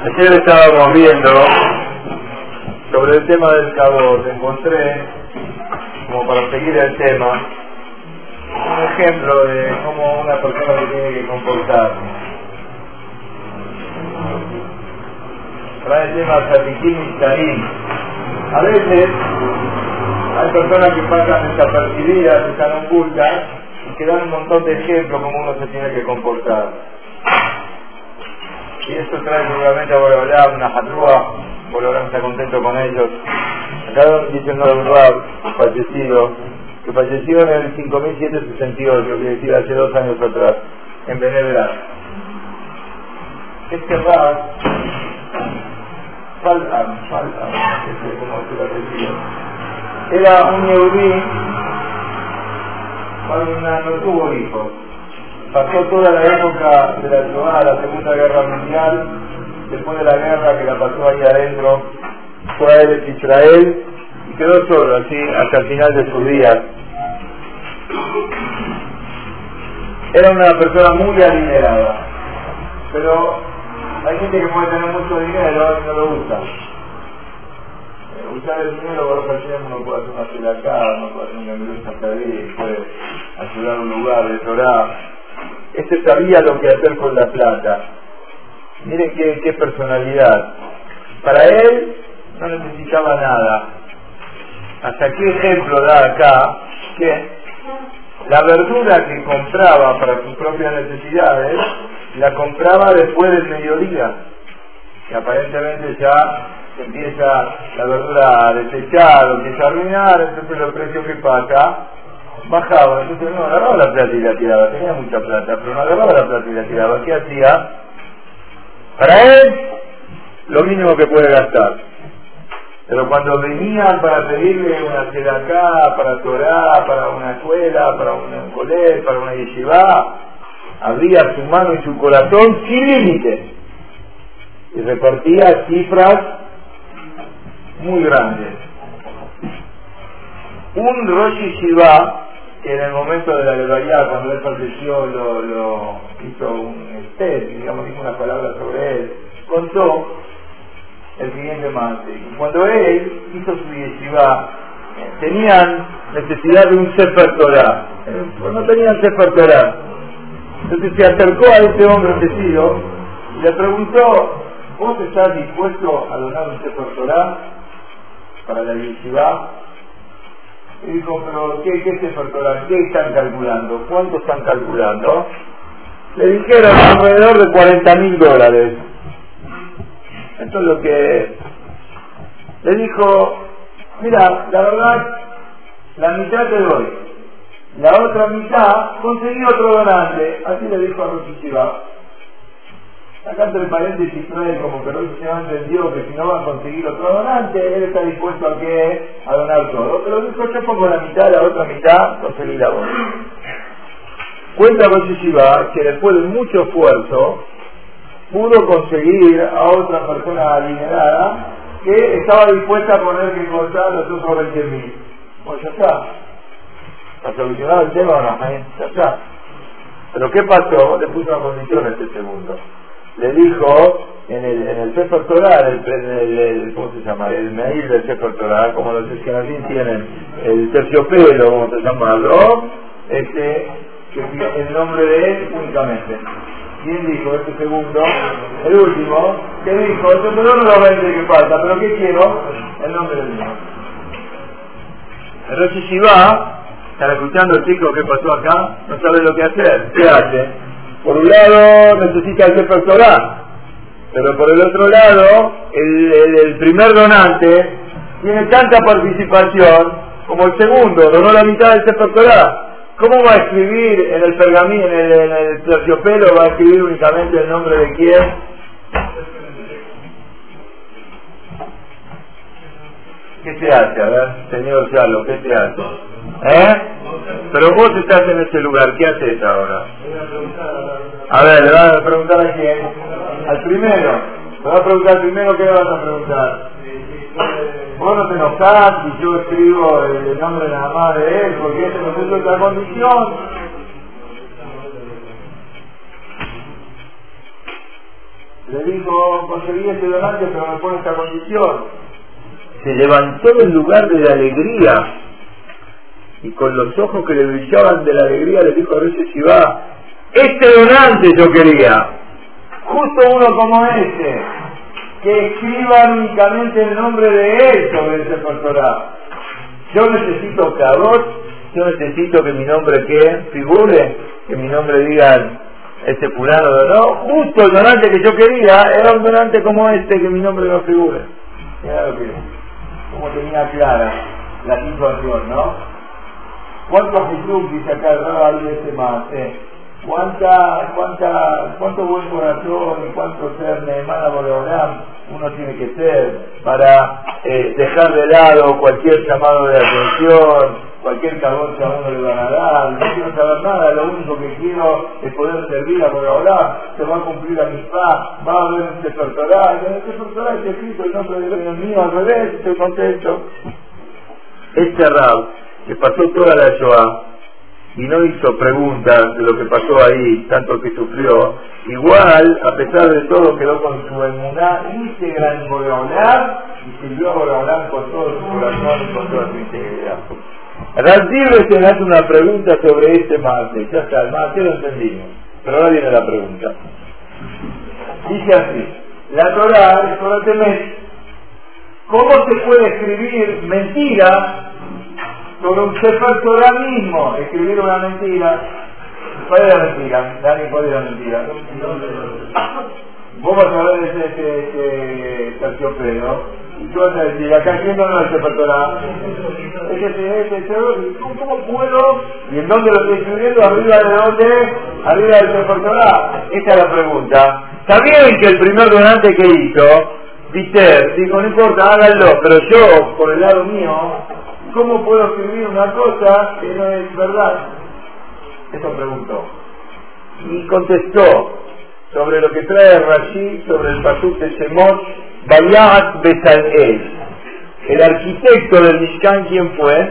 Ayer estábamos viendo sobre el tema del cabot. Encontré, como para seguir el tema, un ejemplo de cómo una persona se tiene que comportar. Trae el tema Satiquín y Sarín. A veces hay personas que pasan desapercibidas, están ocultas y que dan un montón de ejemplos cómo uno se tiene que comportar. Y esto trae seguramente a Borobalá una jatrúa, Borobalá está contento con ellos. Acá dice un Rab, fallecido, que falleció en el 5768, que decir hace dos años atrás, en Benevera. Este Rab, no sé cómo se apellido, era un neudí, no tuvo hijos pasó toda la época de la la Segunda Guerra Mundial, después de la guerra que la pasó ahí adentro, fue Israel y quedó solo así hasta el final de sus días. Era una persona muy adinerada, pero hay gente que puede tener mucho dinero y no lo usa. Usar el dinero por ocasión uno puede hacer una fila acá, uno puede hacer una empresa puede ayudar a un lugar de Torah, este sabía lo que hacer con la plata. Miren qué, personalidad. Para él no necesitaba nada. Hasta qué ejemplo da acá que la verdura que compraba para sus propias necesidades la compraba después del mediodía. Y aparentemente ya empieza la verdura a desechar o empieza a arruinar, entonces los precios que pasa bajaba, entonces no agarraba la plata y la tiraba, tenía mucha plata, pero no agarraba la plata y la tiraba. ¿Qué hacía? Para él, lo mínimo que puede gastar. Pero cuando venían para pedirle una sedacá, para Torah, para una escuela, para un colegio, para una yeshiva, abría su mano y su corazón sin límite. Y repartía cifras muy grandes. Un Rosh Yeshiva que en el momento de la legalidad, cuando él falleció, lo, hizo un estés, digamos, dijo una palabra sobre él, contó el siguiente mate. Cuando él hizo su yeshiva, tenían necesidad de un Sefer Torah. No tenían Sefer. Entonces se acercó a este hombre bendecido y le preguntó, ¿vos estás dispuesto a donar un Sefer para la yeshiva? Y dijo, pero ¿qué, qué se ¿Qué están calculando? ¿Cuánto están calculando? Le dijeron alrededor de 40 mil dólares. Esto es lo que le dijo, mira, la verdad, la mitad te doy. La otra mitad conseguí otro donante. Así le dijo a Rosichiva. Acá entre paréntesis trae como que Roy entendió que si no va a conseguir otro donante, él está dispuesto a que a donar todo. Pero dijo, yo pongo la mitad, la otra mitad, conseguí la voz. Cuenta Roy que después de mucho esfuerzo, pudo conseguir a otra persona alineada que estaba dispuesta a poner que cortar los otros 20 mil. Pues ya está. ¿Está solucionado el tema o no? Ya. Pero ¿qué pasó? Le puso una condición a este segundo le dijo en el, en el el, el, ¿cómo se llama? El mail del Sefer Torah, como los esquenazín tienen el terciopelo, como se llamarlo, este, que el nombre de él únicamente. ¿Quién dijo este segundo? El último, que dijo, este no lo vende que falta, pero ¿qué quiero? El nombre del mío. Entonces si va, están escuchando chicos qué pasó acá, no sabe lo que hacer, ¿qué hace? Por un lado necesita el Sefer pero por el otro lado, el, primer donante tiene tanta participación como el segundo, donó la mitad del Sefer ¿Cómo va a escribir en el pergamino, en el, en el terciopelo, va a escribir únicamente el nombre de quién? ¿Qué se hace? Señor Chalo, ¿qué se hace? ¿Eh? Pero vos estás en ese lugar, ¿qué haces ahora? A ver, le vas a preguntar a quién. Al primero. Le vas a preguntar al primero, ¿qué le vas a preguntar? Vos no te enojás y yo escribo el nombre nada más de él, porque este no puso otra condición. Le dijo, conseguí este donante, pero me pone esta condición. Se levantó del lugar de la alegría y con los ojos que le brillaban de la alegría le dijo a Reyes Shiva, este donante yo quería. Justo uno como este, que escriba únicamente el nombre de él sobre ese pastorado. Yo necesito cabot, yo necesito que mi nombre que figure, que mi nombre diga este fulano, ¿no? Justo el donante que yo quería era un donante como este, que mi nombre no figure. Claro que, como tenía clara la situación, ¿no? ¿Cuánto Jesús dice acá de este más? Eh? ¿Cuánta, cuánta, cuánto buen corazón y cuánto ser Neemana Boreolam uno tiene que ser para eh, dejar de lado cualquier llamado de atención, cualquier que a uno le van a dar, no quiero saber nada, lo único que quiero es poder servir a Boreolam, se va a cumplir a mi paz, va a haber un Sefer en el Sefer está escrito el nombre de Dios mío, al revés, estoy contento. Este Rab, que pasó toda la Shoah, y no hizo preguntas de lo que pasó ahí, tanto que sufrió, igual, a pesar de todo, quedó con su emuná íntegra en Boreolam y sirvió a Boreolam con todo su corazón y con toda su integridad. Radib se hace una pregunta sobre este mate, ya está, el mate lo entendimos, pero ahora viene la pregunta. Dice así, la Torah, el Torah ¿cómo se puede escribir mentira sobre un Sefer Torah mismo, escribir una mentira. ¿Cuál es la mentira? Dani, ¿cuál es la mentira? Vos vas a ver ese, ese, terciopelo. Y tú vas a decir, acá quién no es Torah. Ese, ese, ese, ¿cómo puedo? ¿Y en dónde lo estoy escribiendo? ¿Arriba de dónde? Arriba del Sefer Torah. Esa es la pregunta. Está bien que el primer donante que hizo, Viter, dijo, no importa, háganlo, pero yo, por el lado mío, ¿Cómo puedo escribir una cosa que no es verdad? Eso preguntó. Y contestó sobre lo que trae Rashi sobre el pasuk de Shemot, Bayat Besalel. El arquitecto del Mishkan, ¿quién fue?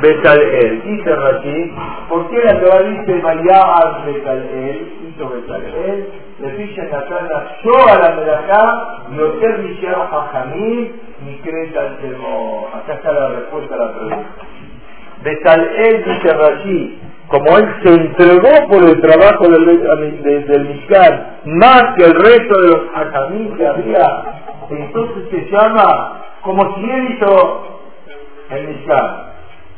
Besalel. Dice Rashi, ¿por qué la Torah dice Bayat Besalel? Hizo Besalel. Le pilla Natana, yo a la Melajá, Yoter Mishar Jamil, ni creta al temor. Acá está la respuesta a la pregunta. Besalel dice Rashi, como él se entregó por el trabajo del, del, más que el resto de los Hakamim que había, entonces se llama como si él hizo el Mishkan.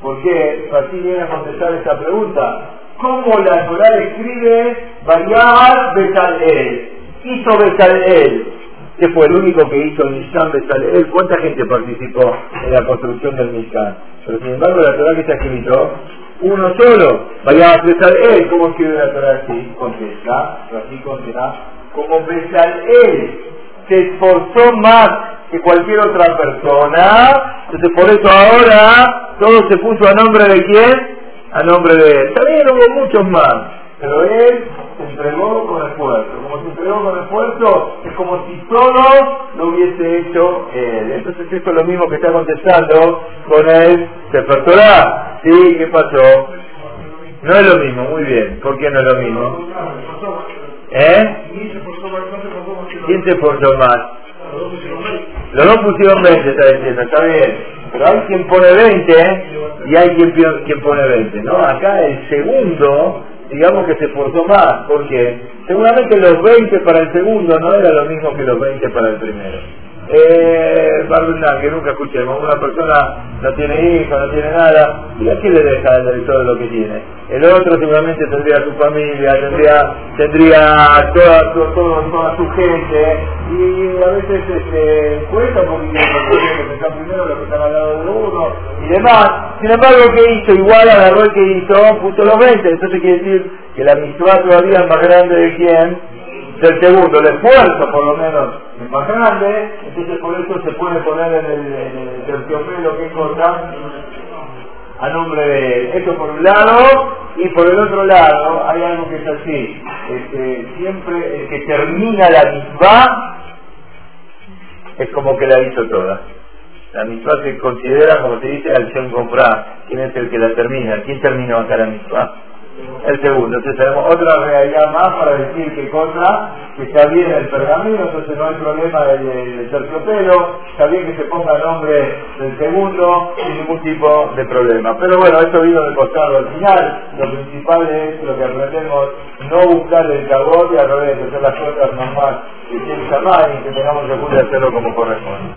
¿Por qué? Así viene a contestar esta pregunta. ¿Cómo la Torah escribe Bayar Besalel? Hizo Besalel que fue el único que hizo el Mishkan Besalel. ¿Cuánta gente participó en la construcción del Mishkan? Pero sin embargo la Torah que está escrito, uno solo. Vaya a Besalel, ¿cómo escribe la Torah así? Contesta, así contesta, como Besalel se esforzó más que cualquier otra persona, entonces por eso ahora todo se puso a nombre de quién? A nombre de él. También hubo muchos más, pero él entregó con esfuerzo. Como se entregó con esfuerzo, es como si todo lo hubiese hecho él. Entonces esto es lo mismo que está contestando con él. Se Torah. ¿Sí? ¿Qué pasó? No es lo mismo, muy bien. ¿Por qué no es lo mismo? ¿Eh? ¿Quién se esforzó más? Los dos pusieron 20, está diciendo, está bien. Pero hay quien pone 20 y hay quien, quien pone 20, ¿no? Acá el segundo digamos que se esforzó más, porque seguramente los 20 para el segundo no era lo mismo que los 20 para el primero eh, que nunca escuchemos, una persona no tiene hijos, no tiene nada, ¿y a qué le deja de todo lo que tiene? El otro seguramente tendría su familia, tendría tendría toda, toda su gente, y a veces este, cuesta porque que están primero los que están al lado de uno, y demás. Sin embargo, ¿qué hizo? Igual agarró el que hizo, puso los 20, entonces quiere decir que la misma todavía es más grande de quién? del segundo, el esfuerzo por lo menos es más grande, entonces por eso se puede poner en el, terciopelo que cosa a nombre de él. Eso por un lado, y por el otro lado hay algo que es así, este, siempre el que termina la misma es como que la hizo toda. La misma se considera, como se dice, acción comprar. ¿Quién es el que la termina? ¿Quién terminó acá la misma? el segundo. Entonces tenemos otra realidad más para decir que cosa, que está bien el pergamino, entonces no hay problema del terciopelo, está bien que se ponga el nombre del segundo, sin ningún tipo de problema. Pero bueno, esto vino de costado al final, lo principal es lo que aprendemos, no buscar el cagote, al revés, hacer las cosas más que piensa más y que tengamos que hacerlo como corresponde.